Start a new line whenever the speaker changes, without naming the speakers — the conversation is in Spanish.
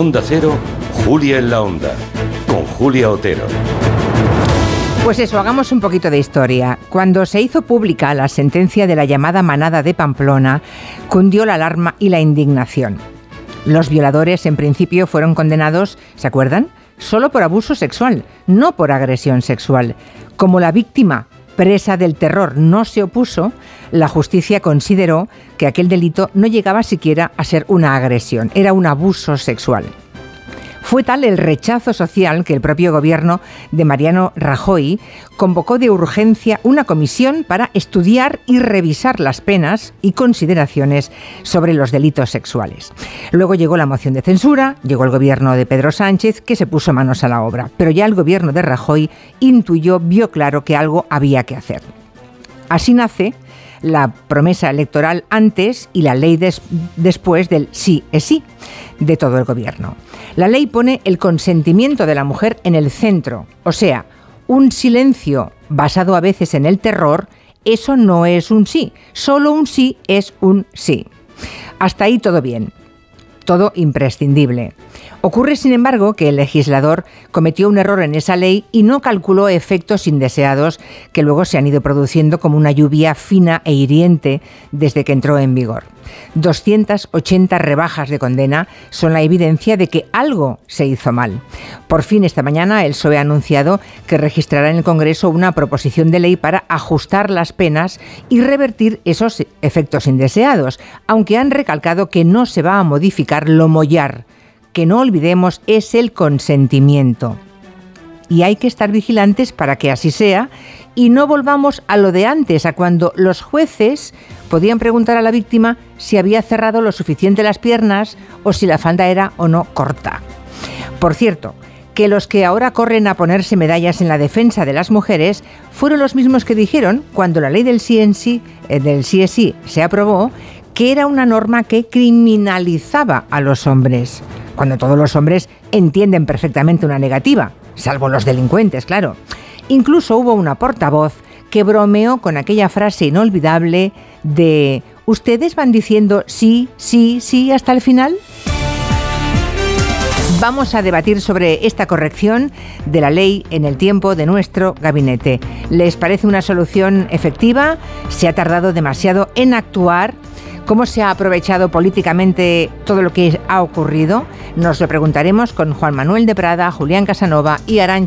Onda Cero, Julia en la Onda, con Julia Otero.
Pues eso, hagamos un poquito de historia. Cuando se hizo pública la sentencia de la llamada manada de Pamplona, cundió la alarma y la indignación. Los violadores en principio fueron condenados, ¿se acuerdan? Solo por abuso sexual, no por agresión sexual. Como la víctima presa del terror no se opuso, la justicia consideró que aquel delito no llegaba siquiera a ser una agresión, era un abuso sexual. Fue tal el rechazo social que el propio gobierno de Mariano Rajoy convocó de urgencia una comisión para estudiar y revisar las penas y consideraciones sobre los delitos sexuales. Luego llegó la moción de censura, llegó el gobierno de Pedro Sánchez que se puso manos a la obra, pero ya el gobierno de Rajoy intuyó, vio claro que algo había que hacer. Así nace la promesa electoral antes y la ley después del sí es sí de todo el gobierno. La ley pone el consentimiento de la mujer en el centro, o sea, un silencio basado a veces en el terror, eso no es un sí, solo un sí es un sí. Hasta ahí todo bien, todo imprescindible. Ocurre, sin embargo, que el legislador cometió un error en esa ley y no calculó efectos indeseados que luego se han ido produciendo como una lluvia fina e hiriente desde que entró en vigor. 280 rebajas de condena son la evidencia de que algo se hizo mal. Por fin, esta mañana, el PSOE ha anunciado que registrará en el Congreso una proposición de ley para ajustar las penas y revertir esos efectos indeseados, aunque han recalcado que no se va a modificar lo mollar que no olvidemos es el consentimiento. Y hay que estar vigilantes para que así sea y no volvamos a lo de antes, a cuando los jueces podían preguntar a la víctima si había cerrado lo suficiente las piernas o si la falda era o no corta. Por cierto, que los que ahora corren a ponerse medallas en la defensa de las mujeres fueron los mismos que dijeron cuando la ley del CNC, eh, del CSI se aprobó que era una norma que criminalizaba a los hombres cuando todos los hombres entienden perfectamente una negativa, salvo los delincuentes, claro. Incluso hubo una portavoz que bromeó con aquella frase inolvidable de ¿Ustedes van diciendo sí, sí, sí hasta el final? Vamos a debatir sobre esta corrección de la ley en el tiempo de nuestro gabinete. ¿Les parece una solución efectiva? ¿Se ha tardado demasiado en actuar? ¿Cómo se ha aprovechado políticamente todo lo que ha ocurrido? Nos lo preguntaremos con Juan Manuel de Prada, Julián Casanova y Arancha.